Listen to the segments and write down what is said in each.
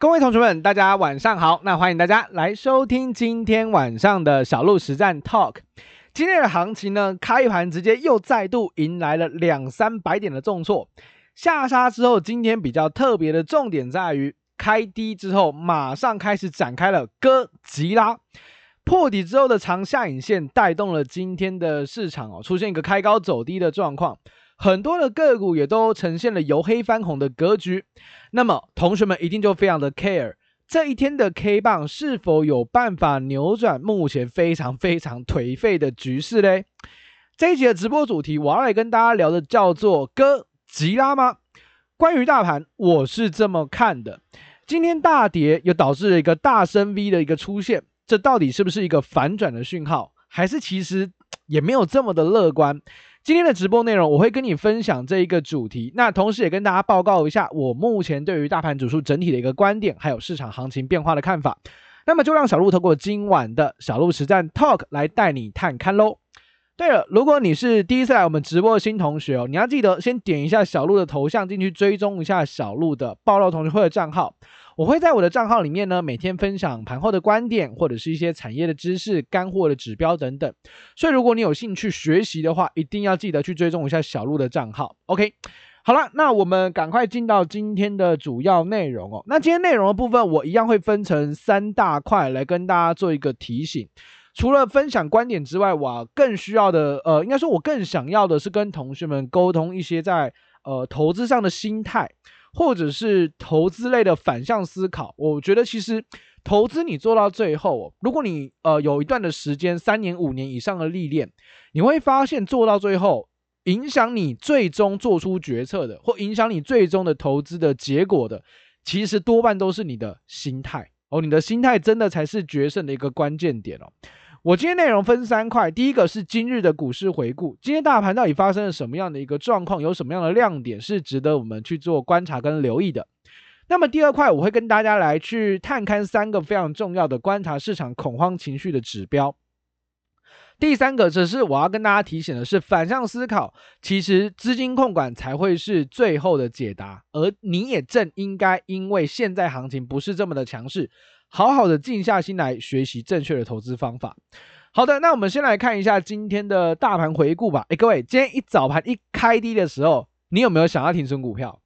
各位同学们，大家晚上好。那欢迎大家来收听今天晚上的小鹿实战 Talk。今天的行情呢，开盘直接又再度迎来了两三百点的重挫，下杀之后，今天比较特别的重点在于开低之后，马上开始展开了哥吉拉破底之后的长下影线，带动了今天的市场哦，出现一个开高走低的状况。很多的个股也都呈现了由黑翻红的格局，那么同学们一定就非常的 care 这一天的 K 棒是否有办法扭转目前非常非常颓废的局势嘞？这一集的直播主题我要来跟大家聊的叫做哥吉拉吗？关于大盘，我是这么看的，今天大跌又导致了一个大升 V 的一个出现，这到底是不是一个反转的讯号，还是其实也没有这么的乐观？今天的直播内容，我会跟你分享这一个主题，那同时也跟大家报告一下我目前对于大盘指数整体的一个观点，还有市场行情变化的看法。那么就让小鹿透过今晚的小鹿实战 Talk 来带你探看喽。对了，如果你是第一次来我们直播的新同学哦，你要记得先点一下小鹿的头像进去追踪一下小鹿的爆料同学会的账号。我会在我的账号里面呢，每天分享盘后的观点，或者是一些产业的知识、干货的指标等等。所以如果你有兴趣学习的话，一定要记得去追踪一下小鹿的账号。OK，好了，那我们赶快进到今天的主要内容哦。那今天内容的部分，我一样会分成三大块来跟大家做一个提醒。除了分享观点之外，我更需要的，呃，应该说我更想要的是跟同学们沟通一些在呃投资上的心态。或者是投资类的反向思考，我觉得其实投资你做到最后，如果你呃有一段的时间，三年五年以上的历练，你会发现做到最后，影响你最终做出决策的，或影响你最终的投资的结果的，其实多半都是你的心态哦，你的心态真的才是决胜的一个关键点哦。我今天内容分三块，第一个是今日的股市回顾，今天大盘到底发生了什么样的一个状况，有什么样的亮点是值得我们去做观察跟留意的。那么第二块，我会跟大家来去探勘三个非常重要的观察市场恐慌情绪的指标。第三个则是我要跟大家提醒的是，反向思考，其实资金控管才会是最后的解答，而你也正应该因为现在行情不是这么的强势。好好的静下心来学习正确的投资方法。好的，那我们先来看一下今天的大盘回顾吧。诶，各位，今天一早盘一开低的时候，你有没有想要停损股票？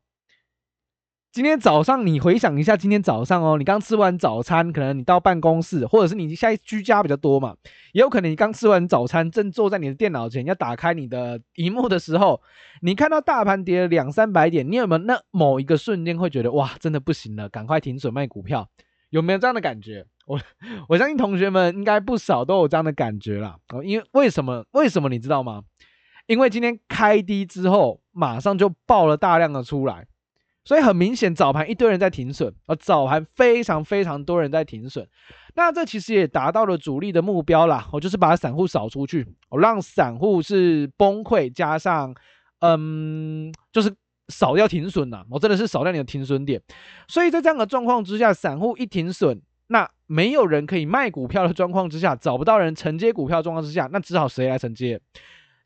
今天早上你回想一下，今天早上哦，你刚吃完早餐，可能你到办公室，或者是你现在居家比较多嘛，也有可能你刚吃完早餐，正坐在你的电脑前要打开你的荧幕的时候，你看到大盘跌了两三百点，你有没有那某一个瞬间会觉得哇，真的不行了，赶快停损卖股票？有没有这样的感觉？我 我相信同学们应该不少都有这样的感觉啦。哦，因为为什么？为什么你知道吗？因为今天开低之后，马上就爆了大量的出来，所以很明显早盘一堆人在停损，而早盘非常非常多人在停损。那这其实也达到了主力的目标啦。我就是把散户扫出去，我让散户是崩溃，加上嗯，就是。少掉停损呐，我真的是少掉你的停损点，所以在这样的状况之下，散户一停损，那没有人可以卖股票的状况之下，找不到人承接股票状况之下，那只好谁来承接？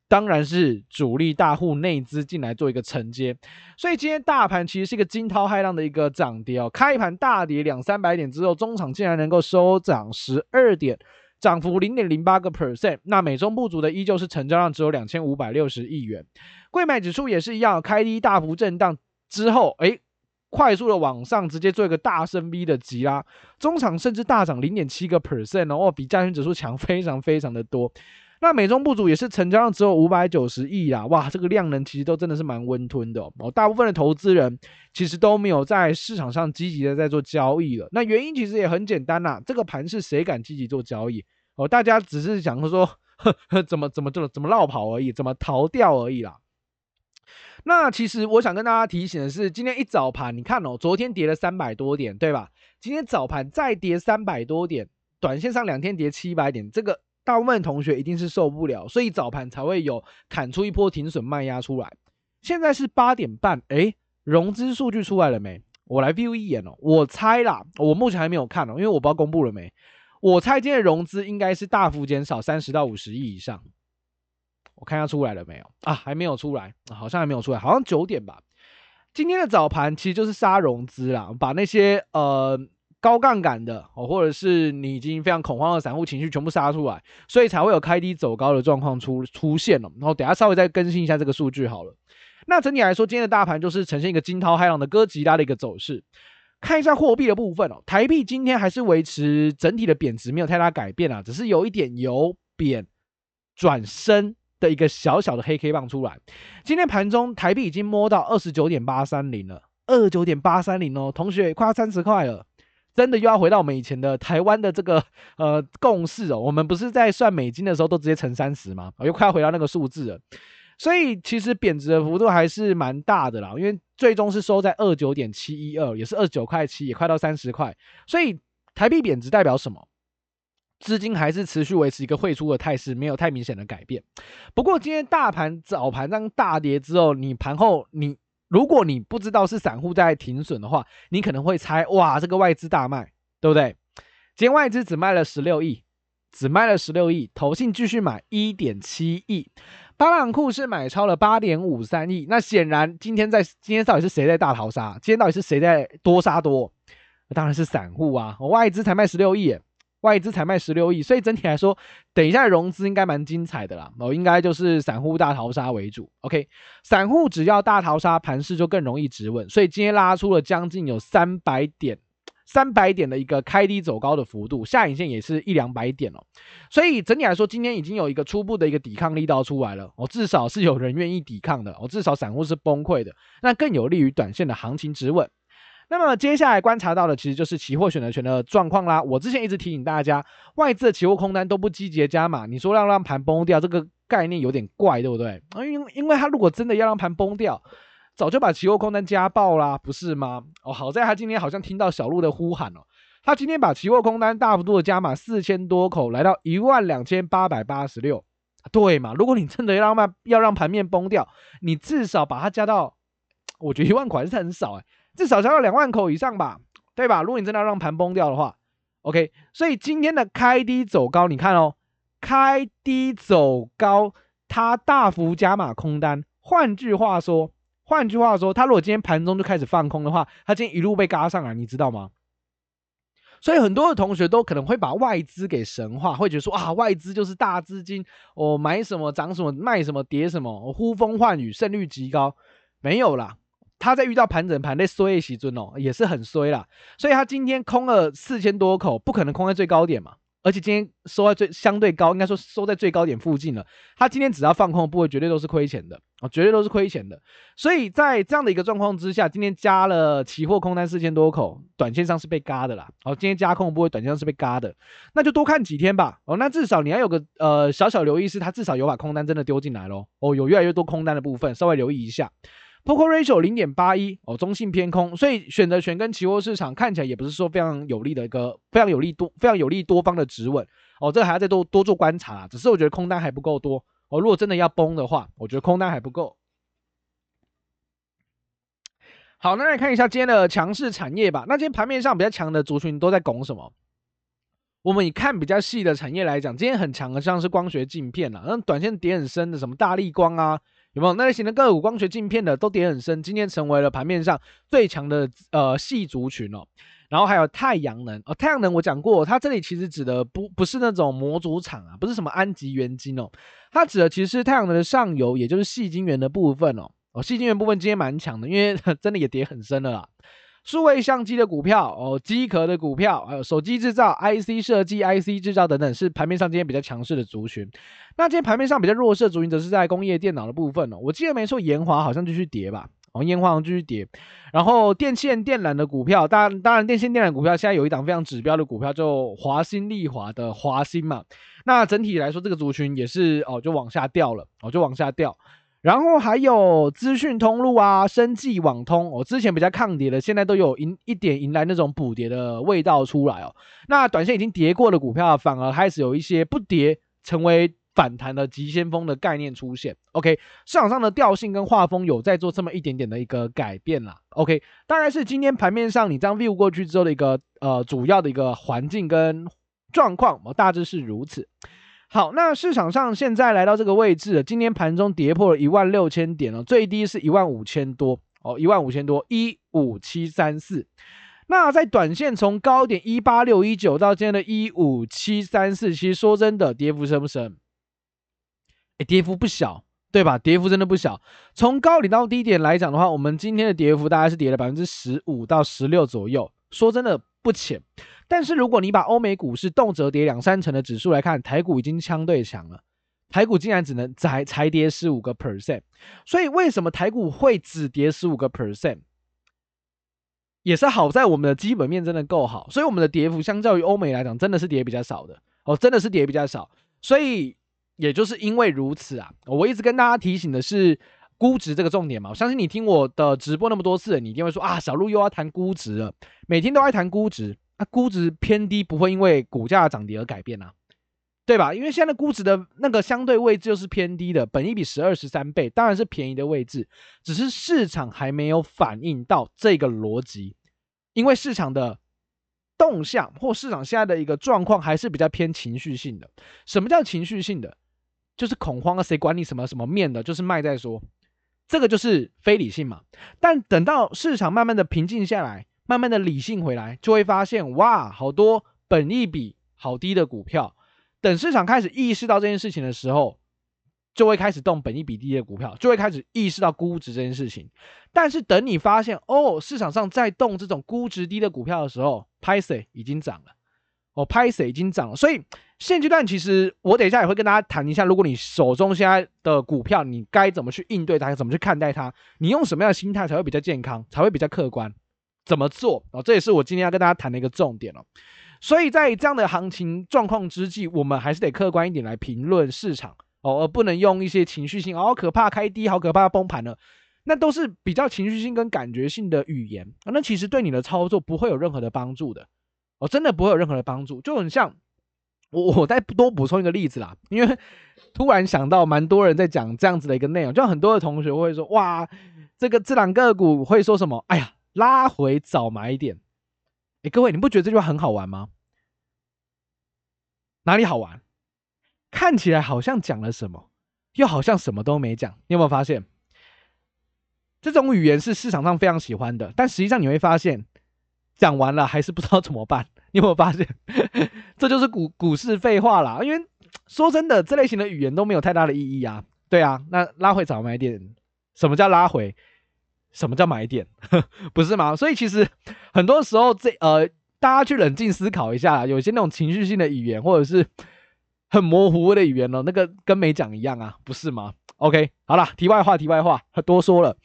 当然是主力大户内资进来做一个承接。所以今天大盘其实是一个惊涛骇浪的一个涨跌哦，开盘大跌两三百点之后，中场竟然能够收涨十二点，涨幅零点零八个 percent。那美中不足的依旧是成交量只有两千五百六十亿元。贵买指数也是一样，开低大幅震荡之后，诶，快速的往上，直接做一个大升 V 的急拉，中场甚至大涨零点七个 percent 哦，比加权指数强非常非常的多。那美中不足也是成交量只有五百九十亿啊，哇，这个量能其实都真的是蛮温吞的哦。大部分的投资人其实都没有在市场上积极的在做交易了。那原因其实也很简单呐、这个盘是谁敢积极做交易哦？大家只是想说呵呵怎么怎么怎么怎么落跑而已，怎么逃掉而已啦。那其实我想跟大家提醒的是，今天一早盘，你看哦，昨天跌了三百多点，对吧？今天早盘再跌三百多点，短线上两天跌七百点，这个大部分同学一定是受不了，所以早盘才会有砍出一波停损卖压出来。现在是八点半，诶，融资数据出来了没？我来 view 一眼哦，我猜啦，我目前还没有看哦，因为我不知道公布了没。我猜今天的融资应该是大幅减少三十到五十亿以上。我看一下出来了没有啊？还没有出来，好像还没有出来，好像九点吧。今天的早盘其实就是杀融资啦，把那些呃高杠杆的哦，或者是你已经非常恐慌的散户情绪全部杀出来，所以才会有开低走高的状况出出现了。然后等下稍微再更新一下这个数据好了。那整体来说，今天的大盘就是呈现一个惊涛骇浪的哥吉拉的一个走势。看一下货币的部分哦，台币今天还是维持整体的贬值，没有太大改变啊，只是有一点由贬转升的一个小小的黑 K 棒出来。今天盘中台币已经摸到二十九点八三零了，二十九点八三零哦，同学快要三十块了，真的又要回到我们以前的台湾的这个 呃共识哦，我们不是在算美金的时候都直接乘三十吗？又快要回到那个数字了。所以其实贬值的幅度还是蛮大的啦，因为最终是收在二九点七一二，也是二十九块七，也快到三十块。所以台币贬值代表什么？资金还是持续维持一个汇出的态势，没有太明显的改变。不过今天大盘早盘这样大跌之后，你盘后你如果你不知道是散户在停损的话，你可能会猜哇，这个外资大卖，对不对？今天外资只卖了十六亿，只卖了十六亿，投信继续买一点七亿。巴朗库是买超了八点五三亿，那显然今天在今天到底是谁在大逃杀？今天到底是谁在多杀多？当然是散户啊！外资才卖十六亿，外资才卖十六亿，所以整体来说，等一下融资应该蛮精彩的啦。哦，应该就是散户大逃杀为主。OK，散户只要大逃杀，盘势就更容易止稳。所以今天拉出了将近有三百点。三百点的一个开低走高的幅度，下影线也是一两百点哦，所以整体来说，今天已经有一个初步的一个抵抗力道出来了，哦，至少是有人愿意抵抗的，哦，至少散户是崩溃的，那更有利于短线的行情止稳。那么接下来观察到的，其实就是期货选择权的状况啦。我之前一直提醒大家，外资的期货空单都不积极加码，你说要让盘崩掉，这个概念有点怪，对不对？啊，因为因为他如果真的要让盘崩掉。早就把期货空单加爆啦，不是吗？哦，好在他今天好像听到小鹿的呼喊哦，他今天把期货空单大幅度的加码四千多口，来到一万两千八百八十六，对嘛？如果你真的要让要让盘面崩掉，你至少把它加到，我觉得一万口还是很少哎，至少加到两万口以上吧，对吧？如果你真的要让盘崩掉的话，OK，所以今天的开低走高，你看哦，开低走高，它大幅加码空单，换句话说。换句话说，他如果今天盘中就开始放空的话，他今天一路被嘎上来，你知道吗？所以很多的同学都可能会把外资给神化，会觉得说啊，外资就是大资金，我、买什么涨什么，卖什么跌什么，我、呼风唤雨，胜率极高。没有啦，他在遇到盘整盘那衰的时尊哦，也是很衰啦。所以他今天空了四千多口，不可能空在最高点嘛。而且今天收在最相对高，应该说收在最高点附近了。他今天只要放空的部位，绝对都是亏钱的啊，绝对都是亏钱的。所以在这样的一个状况之下，今天加了期货空单四千多口，短线上是被嘎的啦。哦，今天加空的部位，短线上是被嘎的，那就多看几天吧。哦，那至少你要有个呃小小留意，是它至少有把空单真的丢进来咯。哦，有越来越多空单的部分，稍微留意一下。Poker Ratio 零点八一哦，中性偏空，所以选择权跟期货市场看起来也不是说非常有利的一个非常有利多非常有利多方的止稳哦，这个还要再多多做观察啦。只是我觉得空单还不够多哦，如果真的要崩的话，我觉得空单还不够。好，那来看一下今天的强势产业吧。那今天盘面上比较强的族群都在拱什么？我们以看比较细的产业来讲，今天很强的像是光学镜片啊，那短线跌很深的什么大力光啊。有没有那类型的个股？光学镜片的都跌很深，今天成为了盘面上最强的呃细族群哦。然后还有太阳能哦，太阳能我讲过，它这里其实指的不不是那种模组厂啊，不是什么安吉元晶哦，它指的其实太阳能的上游，也就是细晶圆的部分哦。哦，细晶圆部分今天蛮强的，因为 真的也跌很深了啦。数位相机的股票哦，机壳的股票，还有手机制造、IC 设计、IC 制造等等，是盘面上今天比较强势的族群。那今天盘面上比较弱势的族群，则是在工业电脑的部分哦。我记得没错，研华好像继续跌吧？哦，研华好像继续跌。然后电线电缆的股票，当然当然，电线电缆股票现在有一档非常指标的股票，就华新丽华的华新嘛。那整体来说，这个族群也是哦，就往下掉了，哦，就往下掉。然后还有资讯通路啊，生技网通，我、之前比较抗跌的，现在都有迎一点迎来那种补跌的味道出来哦。那短线已经跌过的股票，反而开始有一些不跌成为反弹的急先锋的概念出现。OK，市场上的调性跟画风有在做这么一点点的一个改变啦。OK，大概是今天盘面上你这样 view 过去之后的一个呃主要的一个环境跟状况，我、大致是如此。好，那市场上现在来到这个位置，今天盘中跌破了一万六千点了，最低是一万五千多哦，一万五千多，一五七三四。那在短线从高点一八六一九到今天的一五七三四，其实说真的，跌幅深不深？哎，跌幅不小，对吧？跌幅真的不小。从高点到低点来讲的话，我们今天的跌幅大概是跌了百分之十五到十六左右，说真的不浅。但是如果你把欧美股市动辄跌两三成的指数来看，台股已经相对强了。台股竟然只能才才跌十五个 percent，所以为什么台股会只跌十五个 percent？也是好在我们的基本面真的够好，所以我们的跌幅相较于欧美来讲，真的是跌比较少的哦，真的是跌比较少。所以也就是因为如此啊，我一直跟大家提醒的是估值这个重点嘛。我相信你听我的直播那么多次，你一定会说啊，小路又要谈估值了，每天都爱谈估值，啊、估值偏低不会因为股价涨跌而改变啊，对吧？因为现在估值的那个相对位置就是偏低的，本一比十二十三倍，当然是便宜的位置，只是市场还没有反映到这个逻辑。因为市场的动向或市场现在的一个状况还是比较偏情绪性的。什么叫情绪性的？就是恐慌啊，谁管你什么什么面的，就是卖在说，这个就是非理性嘛。但等到市场慢慢的平静下来，慢慢的理性回来，就会发现哇，好多本益比好低的股票。等市场开始意识到这件事情的时候，就会开始动本益比低的股票，就会开始意识到估值这件事情。但是等你发现哦，市场上在动这种估值低的股票的时候，拍谁已经涨了，哦，拍谁已经涨了。所以现阶段其实我等一下也会跟大家谈一下，如果你手中现在的股票，你该怎么去应对它，怎么去看待它，你用什么样的心态才会比较健康，才会比较客观，怎么做哦，这也是我今天要跟大家谈的一个重点哦。所以在这样的行情状况之际，我们还是得客观一点来评论市场。哦，而不能用一些情绪性，好可怕，开低，好可怕，崩盘了，那都是比较情绪性跟感觉性的语言啊，那其实对你的操作不会有任何的帮助的，哦，真的不会有任何的帮助，就很像我 我再多补充一个例子啦，因为突然想到蛮多人在讲这样子的一个内容，就很多的同学会说，哇，这个这两个股会说什么？哎呀，拉回早买点，哎，各位你不觉得这句话很好玩吗？哪里好玩？看起来好像讲了什么，又好像什么都没讲。你有没有发现，这种语言是市场上非常喜欢的？但实际上你会发现，讲完了还是不知道怎么办。你有没有发现，这就是股股市废话啦。因为说真的，这类型的语言都没有太大的意义啊。对啊，那拉回早买点，什么叫拉回？什么叫买点？不是吗？所以其实很多时候这，呃，大家去冷静思考一下，有些那种情绪性的语言，或者是。很模糊的语言哦，那个跟没讲一样啊，不是吗？OK，好了，题外话，题外话，多说了。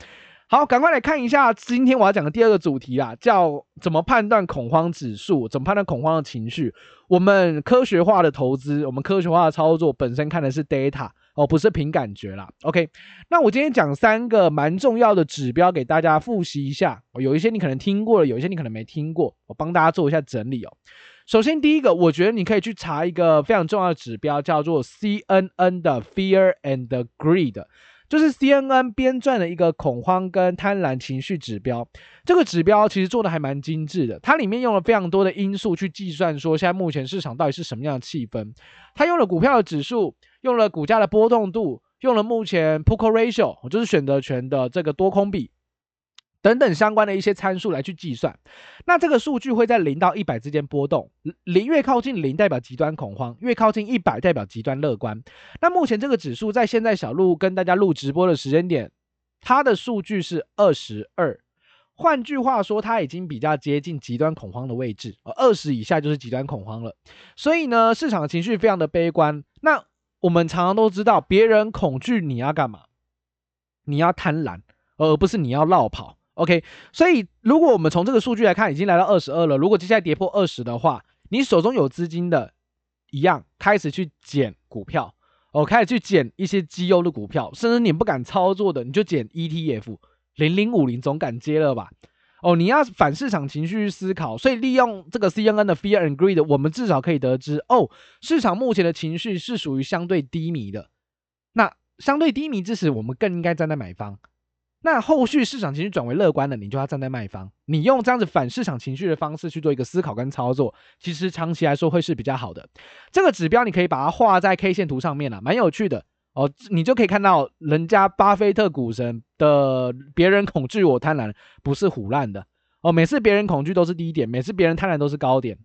好，赶快来看一下今天我要讲的第二个主题啊，叫怎么判断恐慌指数，怎么判断恐慌的情绪。我们科学化的投资，我们科学化的操作，本身看的是 data 哦，不是凭感觉啦。OK，那我今天讲三个蛮重要的指标给大家复习一下，有一些你可能听过了，有一些你可能没听过，我帮大家做一下整理哦。首先，第一个，我觉得你可以去查一个非常重要的指标，叫做 CNN 的 Fear and Greed，就是 CNN 编撰的一个恐慌跟贪婪情绪指标。这个指标其实做的还蛮精致的，它里面用了非常多的因素去计算说现在目前市场到底是什么样的气氛。它用了股票的指数，用了股价的波动度，用了目前 Put Call Ratio，就是选择权的这个多空比。等等相关的一些参数来去计算，那这个数据会在零到一百之间波动，零越靠近零代表极端恐慌，越靠近一百代表极端乐观。那目前这个指数在现在小路跟大家录直播的时间点，它的数据是二十二，换句话说，它已经比较接近极端恐慌的位置，二十以下就是极端恐慌了。所以呢，市场的情绪非常的悲观。那我们常常都知道，别人恐惧你要干嘛？你要贪婪，而不是你要落跑。OK，所以如果我们从这个数据来看，已经来到二十二了。如果接下来跌破二十的话，你手中有资金的，一样开始去减股票，哦，开始去减一些绩优的股票，甚至你不敢操作的，你就减 ETF 零零五零，总敢接了吧？哦，你要反市场情绪去思考，所以利用这个 CNN 的 Fear and Greed，我们至少可以得知，哦，市场目前的情绪是属于相对低迷的。那相对低迷之时，我们更应该站在买方。那后续市场情绪转为乐观了，你就要站在卖方。你用这样子反市场情绪的方式去做一个思考跟操作，其实长期来说会是比较好的。这个指标你可以把它画在 K 线图上面了，蛮有趣的。哦，你就可以看到人家巴菲特股神的别人恐惧我贪婪，不是唬烂的哦。每次别人恐惧都是低点，每次别人贪婪都是高点，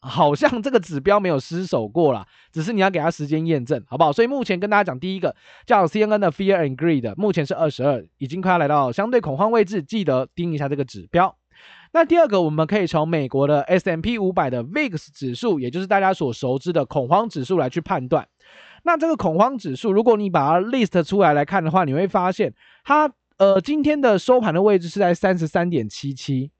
好像这个指标没有失守过啦，只是你要给他时间验证，好不好？所以目前跟大家讲第一个叫 CNN 的 Fear and Greed，目前是二十二，已经快要来到相对恐慌位置，记得盯一下这个指标。那第二个，我们可以从美国的 S M P 五百的 VIX 指数，也就是大家所熟知的恐慌指数来去判断。那这个恐慌指数，如果你把它 list 出来来看的话，你会发现它呃今天的收盘的位置是在三十三点七七，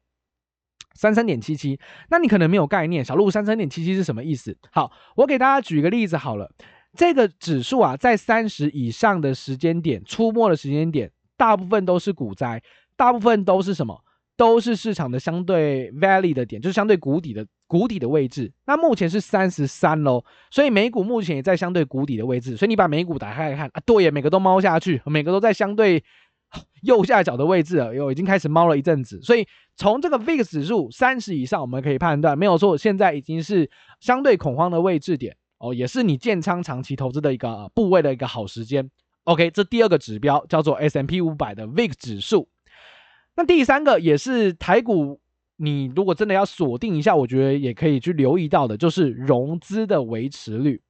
三三点七七。那你可能没有概念，小鹿三三点七七是什么意思？好，我给大家举一个例子好了。这个指数啊，在三十以上的时间点出没的时间点，大部分都是股灾，大部分都是什么？都是市场的相对 valley 的点，就是相对谷底的谷底的位置。那目前是三十三喽，所以美股目前也在相对谷底的位置。所以你把美股打开来看啊，对耶，每个都猫下去，每个都在相对 右下角的位置了，哟，已经开始猫了一阵子。所以从这个 VIX 指数三十以上，我们可以判断没有错，现在已经是相对恐慌的位置点哦，也是你建仓长期投资的一个部位的一个好时间。OK，这第二个指标叫做 S&P 五百的 VIX 指数。那第三个也是台股，你如果真的要锁定一下，我觉得也可以去留意到的，就是融资的维持率。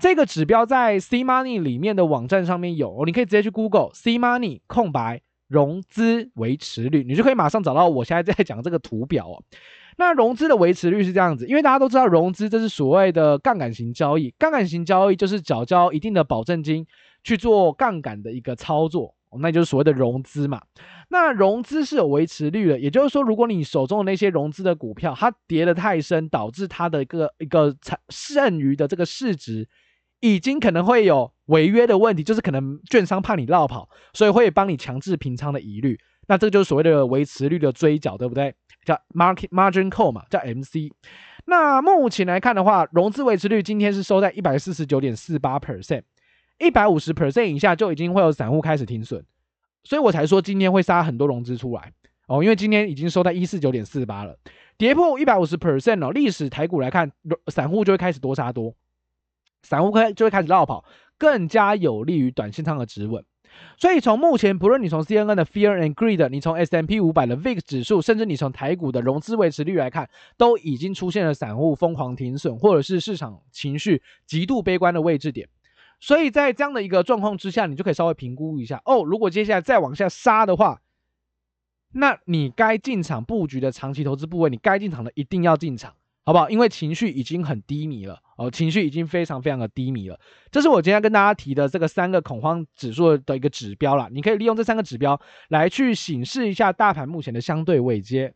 这个指标在 C Money 里面的网站上面有，你可以直接去 Google C Money 空白融资维持率，你就可以马上找到我现在在讲这个图表哦。那融资的维持率是这样子，因为大家都知道融资这是所谓的杠杆型交易，杠杆型交易就是缴交一定的保证金去做杠杆的一个操作。那就是所谓的融资嘛，那融资是有维持率的，也就是说，如果你手中的那些融资的股票，它跌得太深，导致它的一个一个剩余的这个市值，已经可能会有违约的问题，就是可能券商怕你落跑，所以会帮你强制平仓的疑虑。那这个就是所谓的维持率的追缴，对不对？叫 market margin call 嘛，叫 MC。那目前来看的话，融资维持率今天是收在一百四十九点四八 percent。一百五十 percent 以下就已经会有散户开始停损，所以我才说今天会杀很多融资出来哦，因为今天已经收在一四九点四八了，跌破一百五十 percent 哦，历史台股来看，散户就会开始多杀多，散户开就会开始绕跑，更加有利于短线上的止稳。所以从目前，不论你从 CNN 的 Fear and Greed，你从 S&P 五百的 VIX 指数，甚至你从台股的融资维持率来看，都已经出现了散户疯狂停损，或者是市场情绪极度悲观的位置点。所以在这样的一个状况之下，你就可以稍微评估一下哦。如果接下来再往下杀的话，那你该进场布局的长期投资部位，你该进场的一定要进场，好不好？因为情绪已经很低迷了哦，情绪已经非常非常的低迷了。这是我今天跟大家提的这个三个恐慌指数的一个指标啦，你可以利用这三个指标来去审视一下大盘目前的相对位阶。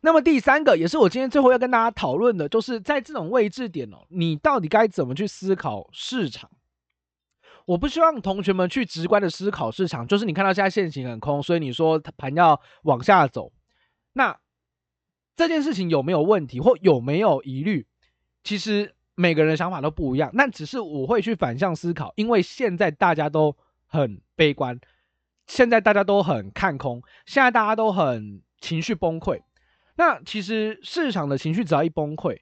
那么第三个也是我今天最后要跟大家讨论的，就是在这种位置点哦，你到底该怎么去思考市场？我不希望同学们去直观的思考市场，就是你看到现在现行很空，所以你说盘要往下走，那这件事情有没有问题或有没有疑虑？其实每个人的想法都不一样，那只是我会去反向思考，因为现在大家都很悲观，现在大家都很看空，现在大家都很情绪崩溃。那其实市场的情绪只要一崩溃，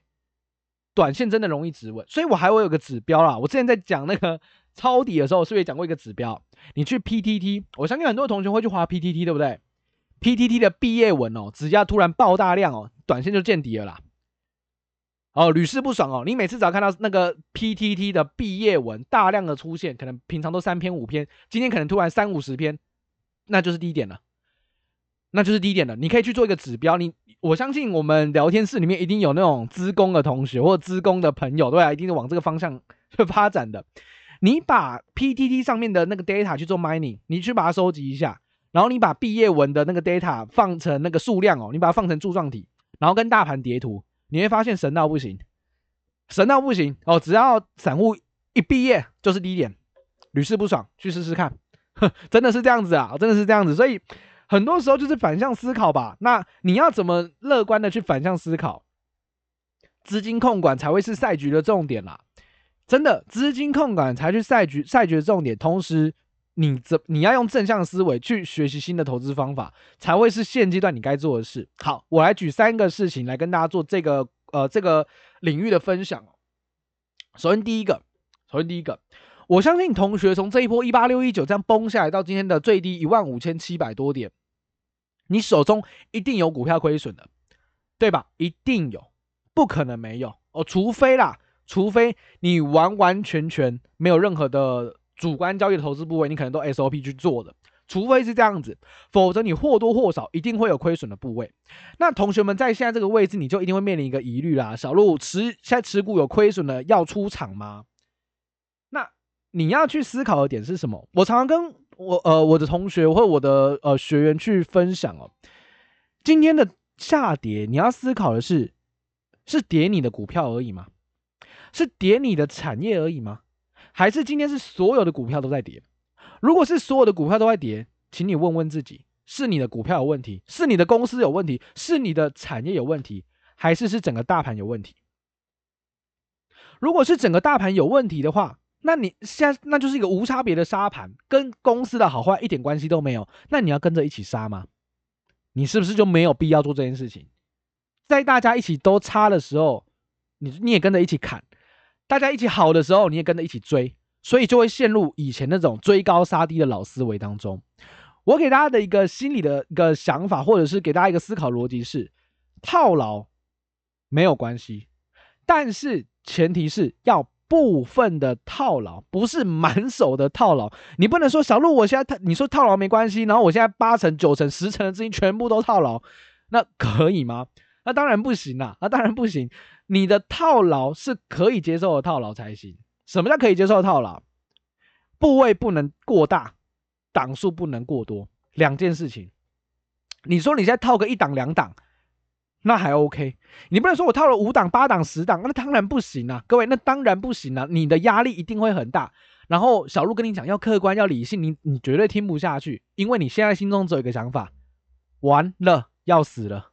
短线真的容易止稳。所以我还会有个指标啦。我之前在讲那个 抄底的时候，是不是也讲过一个指标？你去 PTT，我相信很多同学会去划 PTT，对不对？PTT 的毕业文哦，只要突然爆大量哦，短线就见底了啦。哦，屡试不爽哦。你每次只要看到那个 PTT 的毕业文大量的出现，可能平常都三篇五篇，今天可能突然三五十篇，那就是低点了。那就是低点了。你可以去做一个指标，你。我相信我们聊天室里面一定有那种资工的同学或者资工的朋友，对啊，一定是往这个方向去发展的。你把 PTT 上面的那个 data 去做 mining，你去把它收集一下，然后你把毕业文的那个 data 放成那个数量哦，你把它放成柱状体，然后跟大盘叠图，你会发现神到不行，神到不行哦！只要散户一毕业就是低点，屡试不爽，去试试看，哼，真的是这样子啊，真的是这样子，所以。很多时候就是反向思考吧。那你要怎么乐观的去反向思考？资金控管才会是赛局的重点啦。真的，资金控管才是赛局赛局的重点。同时，你怎你要用正向思维去学习新的投资方法，才会是现阶段你该做的事。好，我来举三个事情来跟大家做这个呃这个领域的分享。首先第一个，首先第一个，我相信同学从这一波一八六一九这样崩下来到今天的最低一万五千七百多点，你手中一定有股票亏损的，对吧？一定有，不可能没有哦，除非啦，除非你完完全全没有任何的主观交易的投资部位，你可能都 SOP 去做的。除非是这样子，否则你或多或少一定会有亏损的部位。那同学们在现在这个位置，你就一定会面临一个疑虑啦。小鹿持现在持股有亏损的要出场吗？你要去思考的点是什么？我常常跟我呃我的同学或我的呃学员去分享哦，今天的下跌你要思考的是，是跌你的股票而已吗？是跌你的产业而已吗？还是今天是所有的股票都在跌？如果是所有的股票都在跌，请你问问自己，是你的股票有问题，是你的公司有问题，是你的产业有问题，还是是整个大盘有问题？如果是整个大盘有问题的话，那你现那就是一个无差别的杀盘，跟公司的好坏一点关系都没有。那你要跟着一起杀吗？你是不是就没有必要做这件事情？在大家一起都差的时候，你你也跟着一起砍；大家一起好的时候，你也跟着一起追。所以就会陷入以前那种追高杀低的老思维当中。我给大家的一个心理的一个想法，或者是给大家一个思考逻辑是：套牢没有关系，但是前提是要部分的套牢，不是满手的套牢。你不能说小路，我现在你说套牢没关系，然后我现在八成、九成、十成的资金全部都套牢，那可以吗？那当然不行啊，那当然不行。你的套牢是可以接受的套牢才行。什么叫可以接受的套牢？部位不能过大，档数不能过多，两件事情。你说你现在套个一档两档，那还 OK。你不能说我套了五档八档十档，那当然不行啊，各位，那当然不行啊，你的压力一定会很大。然后小路跟你讲要客观要理性，你你绝对听不下去，因为你现在心中只有一个想法：完了，要死了。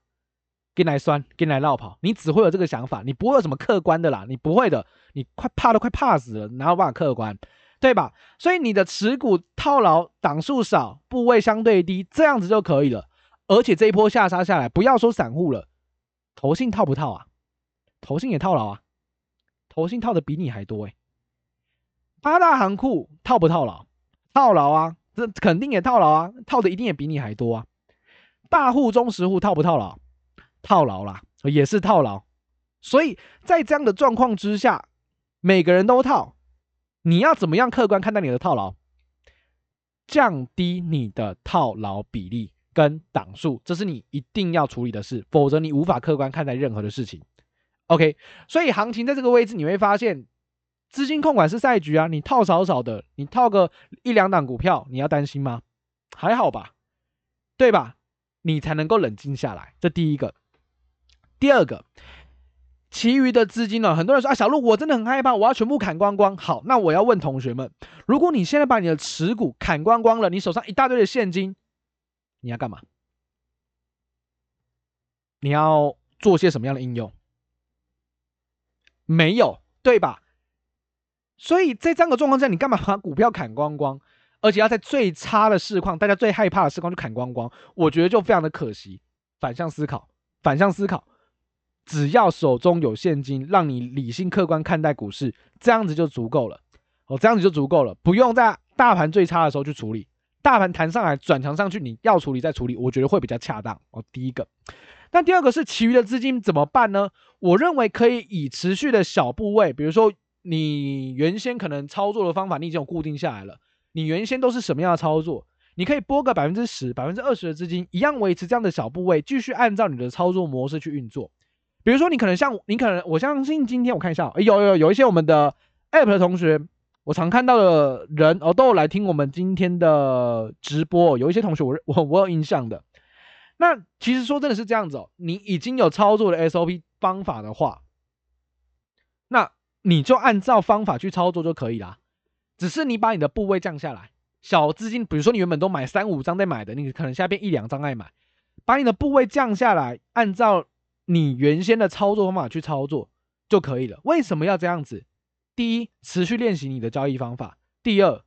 跟来酸，跟来绕跑，你只会有这个想法，你不会有什么客观的啦，你不会的，你快怕都快怕死了，哪有办法客观，对吧？所以你的持股套牢档数少，部位相对低，这样子就可以了。而且这一波下杀下来，不要说散户了，投信套不套啊？投信也套牢啊，投信套的比你还多诶、八大行库套不套牢？套牢啊，这肯定也套牢啊，套的一定也比你还多啊。大户、中实户套不套牢？套牢啦，也是套牢，所以在这样的状况之下，每个人都套，你要怎么样客观看待你的套牢？降低你的套牢比例跟档数，这是你一定要处理的事，否则你无法客观看待任何的事情。OK，所以行情在这个位置，你会发现资金控管是赛局啊，你套少少的，你套个一两档股票，你要担心吗？还好吧，对吧？你才能够冷静下来，这第一个。第二个，其余的资金呢？很多人说啊，小路，我真的很害怕，我要全部砍光光。好，那我要问同学们，如果你现在把你的持股砍光光了，你手上一大堆的现金，你要干嘛？你要做些什么样的应用？没有，对吧？所以在这样的状况下，你干嘛把股票砍光光？而且要在最差的市况，大家最害怕的市况就砍光光，我觉得就非常的可惜。反向思考，反向思考。只要手中有现金，让你理性客观看待股市，这样子就足够了。哦，这样子就足够了，不用在大盘最差的时候去处理。大盘弹上来转强上去，你要处理再处理，我觉得会比较恰当。哦，第一个。那第二个是其余的资金怎么办呢？我认为可以以持续的小部位，比如说你原先可能操作的方法你已经有固定下来了，你原先都是什么样的操作？你可以拨个百分之十、百分之二十的资金，一样维持这样的小部位，继续按照你的操作模式去运作。比如说，你可能像你可能，我相信今天我看一下，欸、有有有一些我们的 App 的同学，我常看到的人哦，都有来听我们今天的直播。有一些同学我，我我有印象的。那其实说真的是这样子哦，你已经有操作的 SOP 方法的话，那你就按照方法去操作就可以啦。只是你把你的部位降下来，小资金，比如说你原本都买三五张在买的，你可能下边一两张爱买，把你的部位降下来，按照。你原先的操作方法去操作就可以了。为什么要这样子？第一，持续练习你的交易方法；第二，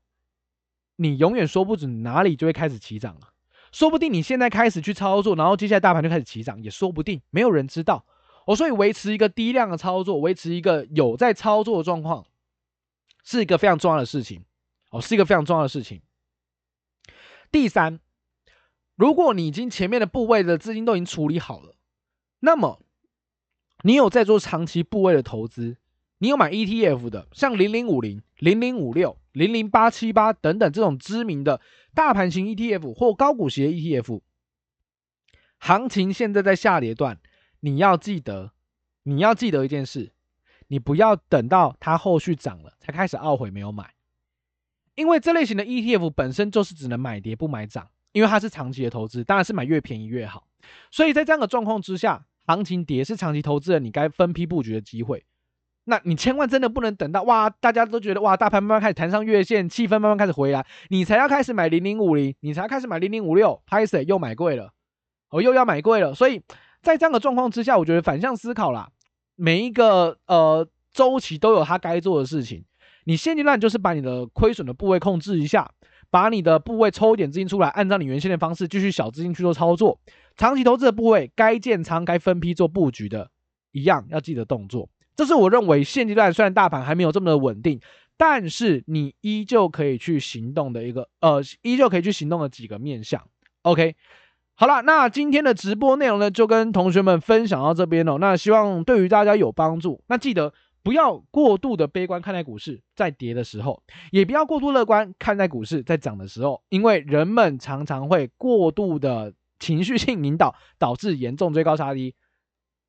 你永远说不准哪里就会开始起涨了。说不定你现在开始去操作，然后接下来大盘就开始起涨，也说不定。没有人知道。哦，所以维持一个低量的操作，维持一个有在操作的状况，是一个非常重要的事情。哦，是一个非常重要的事情。第三，如果你已经前面的部位的资金都已经处理好了，那么你有在做长期部位的投资，你有买 ETF 的，像零零五零、零零五六、零零八七八等等这种知名的大盘型 ETF 或高股息的 ETF，行情现在在下跌段，你要记得，你要记得一件事，你不要等到它后续涨了才开始懊悔没有买。因为这类型的 ETF 本身就是只能买跌不买涨，因为它是长期的投资，当然是买越便宜越好。所以在这样的状况之下，行情跌是长期投资人你该分批布局的机会。那你千万真的不能等到哇，大家都觉得哇，大盘慢慢开始弹上月线，气氛慢慢开始回来，你才要开始买零零五零，你才开始买零零五六，拍谢又买贵了，哦，又要买贵了。所以在这样的状况之下，我觉得反向思考啦，每一个呃周期都有它该做的事情。你现阶段就是把你的亏损的部位控制一下，把你的部位抽一点资金出来，按照你原先的方式继续小资金去做操作。长期投资的部位该建仓、该分批做布局的，一样要记得动作。这是我认为现阶段虽然大盘还没有这么的稳定，但是你依旧可以去行动的一个呃，依旧可以去行动的几个面向。OK，好了，那今天的直播内容呢，就跟同学们分享到这边了。那希望对于大家有帮助。那记得。不要过度的悲观看待股市在跌的时候，也不要过度乐观看待股市在涨的时候，因为人们常常会过度的情绪性引导，导致严重追高杀低。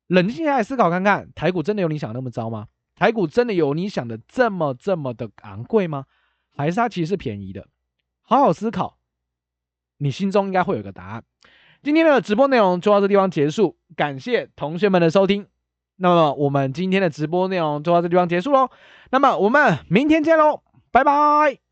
冷静下来思考看看，台股真的有你想的那么糟吗？台股真的有你想的这么这么的昂贵吗？还是它其实是便宜的？好好思考，你心中应该会有个答案。今天的直播内容就到这地方结束，感谢同学们的收听。那么我们今天的直播内容就到这地方结束喽。那么我们明天见喽，拜拜。